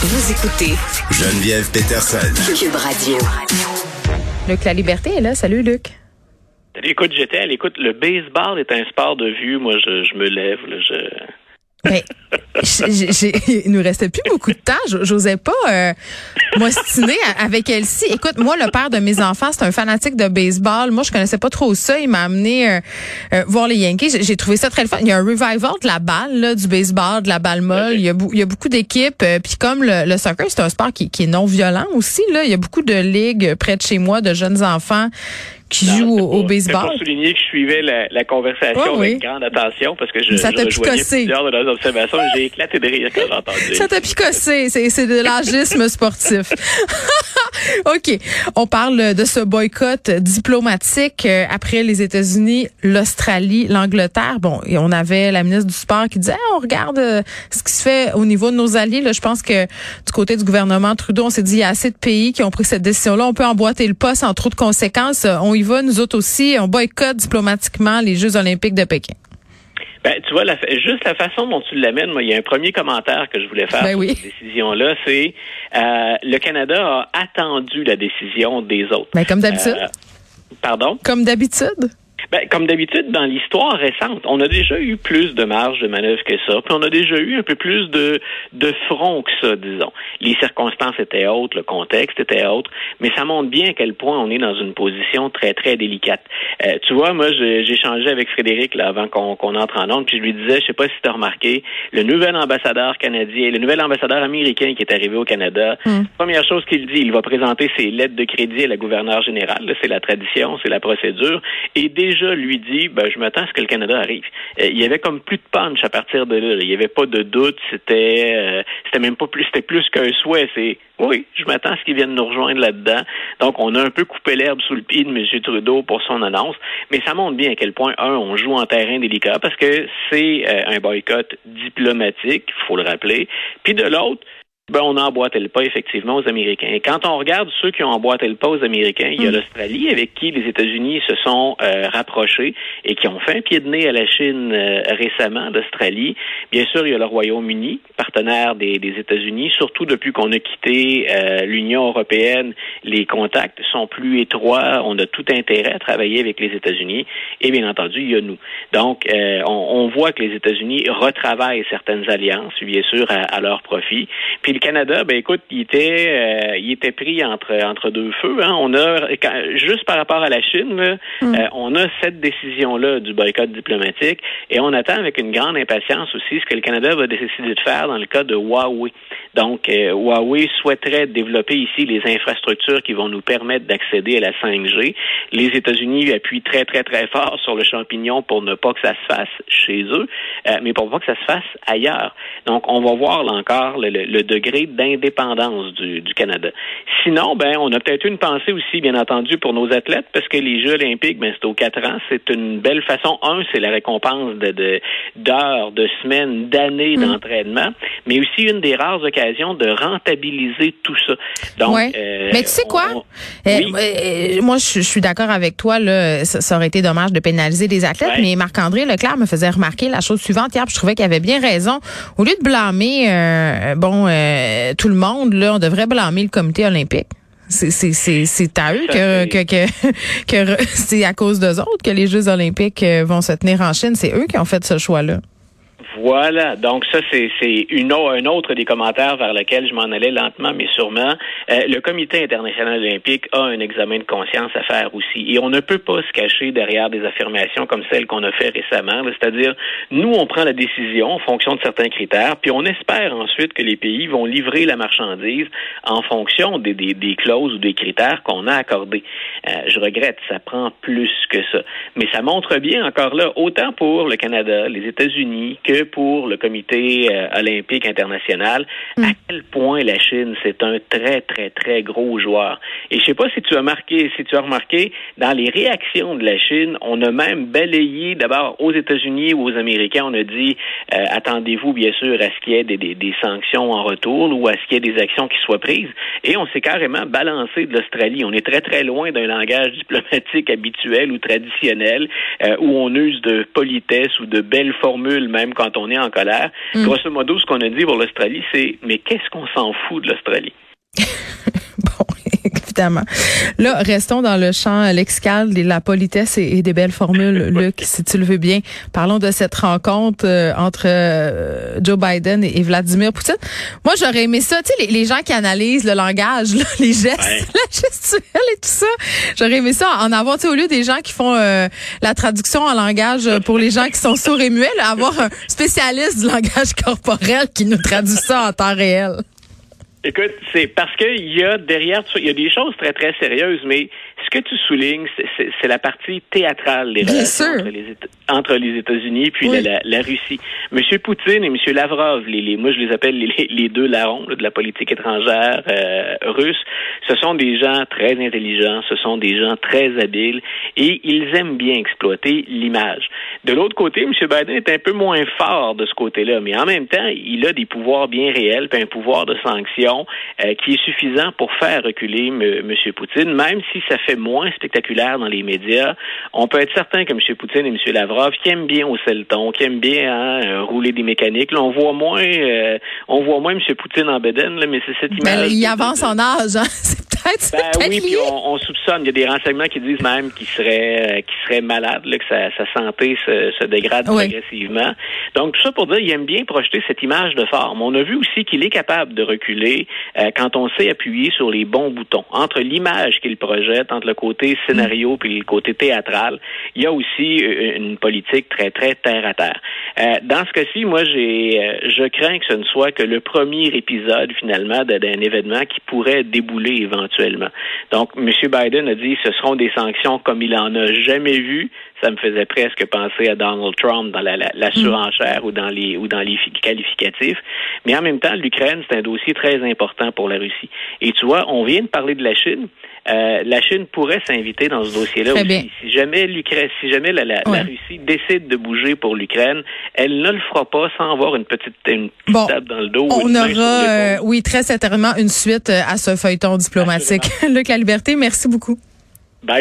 Vous écoutez Geneviève Peterson. Cube Radio. Luc La Liberté est là. Salut, Luc. Écoute, j'étais à l'écoute. Le baseball est un sport de vue. Moi, je, je me lève. Là, je... Ben, j'ai- j'ai- il nous restait plus beaucoup de temps. J'osais pas euh, m'ostiner avec Elsie. Écoute, moi, le père de mes enfants, c'est un fanatique de baseball. Moi, je connaissais pas trop ça. Il m'a amené euh, euh, voir les Yankees. J'ai- trouvé ça très le fun. Il y a un revival de la balle, là, du baseball, de la balle molle. Il y a, bou- il y a beaucoup d'équipes. euh, Puis comme le, le soccer, c'est un sport qui, qui est non violent aussi. Là, il y a beaucoup de ligues près de chez moi de jeunes enfants qui Non, c'est au, au baseball. pour souligner que je suivais la, la conversation avec grande attention parce que je, Ça je rejoignais plusieurs de leurs observations. J'ai éclaté de rire quand j'ai entendu. Ça t'a picossé. C'est, c'est de l'agisme sportif. OK. On parle de ce boycott diplomatique euh, après les États-Unis, l'Australie, l'Angleterre. Bon, et on avait la ministre du Sport qui disait, Ah, on regarde euh, ce qui se fait au niveau de nos alliés. Là, je pense que du côté du gouvernement Trudeau, on s'est dit, il y a assez de pays qui ont pris cette décision-là. On peut emboîter le pas sans trop de conséquences. Euh, On y va, nous autres aussi. On boycotte diplomatiquement les Jeux olympiques de Pékin. Ben, tu vois, la, juste la façon dont tu l'amènes, moi, il y a un premier commentaire que je voulais faire Ben sur oui. cette décision-là, c'est euh, le Canada a attendu la décision des autres. Ben, comme d'habitude. Euh, pardon? Comme d'habitude. Ben, comme d'habitude, dans l'histoire récente, on a déjà eu plus de marge de manœuvre que ça, puis on a déjà eu un peu plus de, de front que ça, disons. Les circonstances étaient autres, le contexte était autre, mais ça montre bien à quel point on est dans une position très, très délicate. Euh, tu vois, moi, échangé avec Frédéric là, avant qu'on entre en onde, puis je lui disais, je sais pas si tu as remarqué, le nouvel ambassadeur canadien, le nouvel ambassadeur américain qui est arrivé au Canada, première chose qu'il dit, il va présenter ses lettres de crédit à la gouverneure générale, c'est la tradition, c'est la procédure, et déjà lui dit, ben, je m'attends à ce que le Canada arrive. Euh, il y avait comme plus de punch à partir de là. Il n'y avait pas de doute. C'était, euh, c'était même pas plus, c'était plus qu'un souhait. C'est, oui, je m'attends à ce qu'ils viennent nous rejoindre là-dedans. Donc, on a un peu coupé l'herbe sous le pied de M. Trudeau pour son annonce. Mais ça montre bien à quel point, un, on joue en terrain délicat parce que c'est euh, un boycott diplomatique, faut le rappeler. Puis de l'autre, ben, on a emboîté le pas effectivement aux Américains. Et quand on regarde ceux qui ont emboîté le pas aux Américains, il y a l'Australie avec qui les États-Unis se sont euh, rapprochés et qui ont fait un pied de nez à la Chine euh, récemment, l'Australie. Bien sûr, il y a le Royaume-Uni, partenaire des, des États-Unis, surtout depuis qu'on a quitté euh, l'Union européenne, les contacts sont plus étroits. On a tout intérêt à travailler avec les États-Unis. Et bien entendu, il y a nous. Donc, euh, on, on voit que les États-Unis retravaillent certaines alliances, bien sûr, à, à leur profit. Puis le Canada, ben écoute, il était, euh, il était pris entre entre deux feux. Hein. On a quand- juste par rapport à la Chine, là, euh, on a cette décision-là du boycott diplomatique et on attend avec une grande impatience aussi ce que le Canada va décider de faire dans le cas de Huawei. Donc, euh, Huawei souhaiterait développer ici les infrastructures qui vont nous permettre d'accéder à la 5G. Les États-Unis appuient très, très, très fort sur le champignon pour ne pas que ça se fasse chez eux, euh, mais pour pas que ça se fasse ailleurs. Donc, on va voir là encore le, le- le degré d'indépendance du, du Canada. Sinon, ben, on a peut-être une pensée aussi, bien entendu, pour nos athlètes, parce que les Jeux olympiques, ben, c'est aux quatre ans. C'est une belle façon. Un, c'est la récompense de de- d'heures, de, semaines, d'années d'entraînement, mais aussi une des rares occasions de rentabiliser tout ça. Donc, Ouais. euh, Mais tu sais quoi? on- Euh, oui? euh, moi, je, je suis d'accord avec toi. Là, ça, ça aurait été dommage de pénaliser les athlètes, Ouais. mais Marc-André Leclerc me faisait remarquer la chose suivante hier. puis Je trouvais qu'il avait bien raison. Au lieu de blâmer, euh, bon, euh, tout le monde, là, on devrait blâmer le comité olympique. C'est c'est c'est c'est à eux que que que, que c'est à cause d'eux autres que les Jeux olympiques euh, vont se tenir en Chine. C'est eux qui ont fait ce choix-là. Voilà, donc ça c'est une un autre des commentaires vers lequel je m'en allais lentement mais sûrement. Euh, le Comité international olympique a un examen de conscience à faire aussi et on ne peut pas se cacher derrière des affirmations comme celles qu'on a fait récemment. C'est-à-dire, nous on prend la décision en fonction de certains critères, puis on espère ensuite que les pays vont livrer la marchandise en fonction des clauses ou des critères qu'on a accordés. Euh, je regrette, ça prend plus que ça, mais ça montre bien encore là autant pour le Canada, les États-Unis que pour le Comité euh, olympique international, à quel point la Chine, c'est un très, très, très gros joueur. Et je sais pas si tu as marqué, si tu as remarqué, dans les réactions de la Chine, on a même balayé d'abord aux États-Unis ou aux Américains, on a dit euh, attendez-vous bien sûr à ce qu'il y ait des, des, des sanctions en retour ou à ce qu'il y ait des actions qui soient prises. Et on s'est carrément balancé de l'Australie. On est très, très loin d'un langage diplomatique habituel ou traditionnel euh, où on use de politesse ou de belles formules, même quand quand on est en colère. Mm. Grosso modo, ce qu'on a dit pour l'Australie, c'est mais qu'est-ce qu'on s'en fout de l'Australie? bon, évidemment. Là, restons dans le champ lexical de la politesse et, des belles formules, Luc, si tu le veux bien. Parlons de cette rencontre euh, entre euh, Joe Biden et, Vladimir Poutine. Moi, j'aurais aimé ça, tu sais, les, gens qui analysent le langage, les gestes, la gestuelle et tout ça. J'aurais aimé ça en avoir, tu sais, au lieu des gens qui font euh, la traduction en langage pour les gens qui sont sourds et muets, avoir un spécialiste du langage corporel qui nous traduit ça en temps réel. Écoute, c'est parce qu'il y a derrière il y a des choses très, très sérieuses, mais ce que tu soulignes, c'est la partie théâtrale des relations entre les, États-Unis et puis la, Russie. Monsieur Poutine et Monsieur Lavrov, les, moi je les appelle les, deux larrons de la politique étrangère euh, russe, ce sont des gens très intelligents, ce sont des gens très habiles et ils aiment bien exploiter l'image. De l'autre côté, M. Biden est un peu moins fort de ce côté-là, mais en même temps, il a des pouvoirs bien réels, puis un pouvoir de sanction euh, qui est suffisant pour faire reculer M. Poutine, même si ça fait moins spectaculaire dans les médias. On peut être certain que M. Poutine et M. Lavrov, qui aiment bien hausser le ton, qui aiment bien hein, euh, rouler des mécaniques, là, on voit moins, euh, on voit moins M. Poutine en Beden, là, mais c'est cette ben, image. il avance en âge, hein? Ben oui, puis on, soupçonne. Il y a des renseignements qui disent même qu'il serait, qu'il serait malade, là, que sa, santé se, dégrade progressivement. Donc tout ça pour dire, il aime bien projeter cette image de forme. On a vu aussi qu'il est capable de reculer euh, quand on sait appuyer sur les bons boutons. Entre l'image qu'il projette, entre le côté scénario puis le côté théâtral, il y a aussi euh, une politique très très terre à terre. Euh, dans ce cas-ci, moi, j'ai, je crains que ce ne soit que le premier épisode finalement d'un événement qui pourrait débouler éventuellement. Donc, M. Biden a dit ce seront des sanctions comme il en a jamais vu. Ça me faisait presque penser à Donald Trump dans la, la, surenchère ou dans les ou dans les qualificatifs. Mais en même temps, l'Ukraine, c'est un dossier très important pour la Russie. Et tu vois, on vient de parler de la Chine. Euh, la Chine pourrait s'inviter dans ce dossier-là aussi. Si jamais l'Ukraine, si jamais la, la, Russie décide de bouger pour l'Ukraine, elle ne le fera pas sans avoir une petite, une table dans le dos. On aura, euh, oui, très certainement une suite euh, à ce feuilleton diplomatique. Luc La Liberté, merci beaucoup.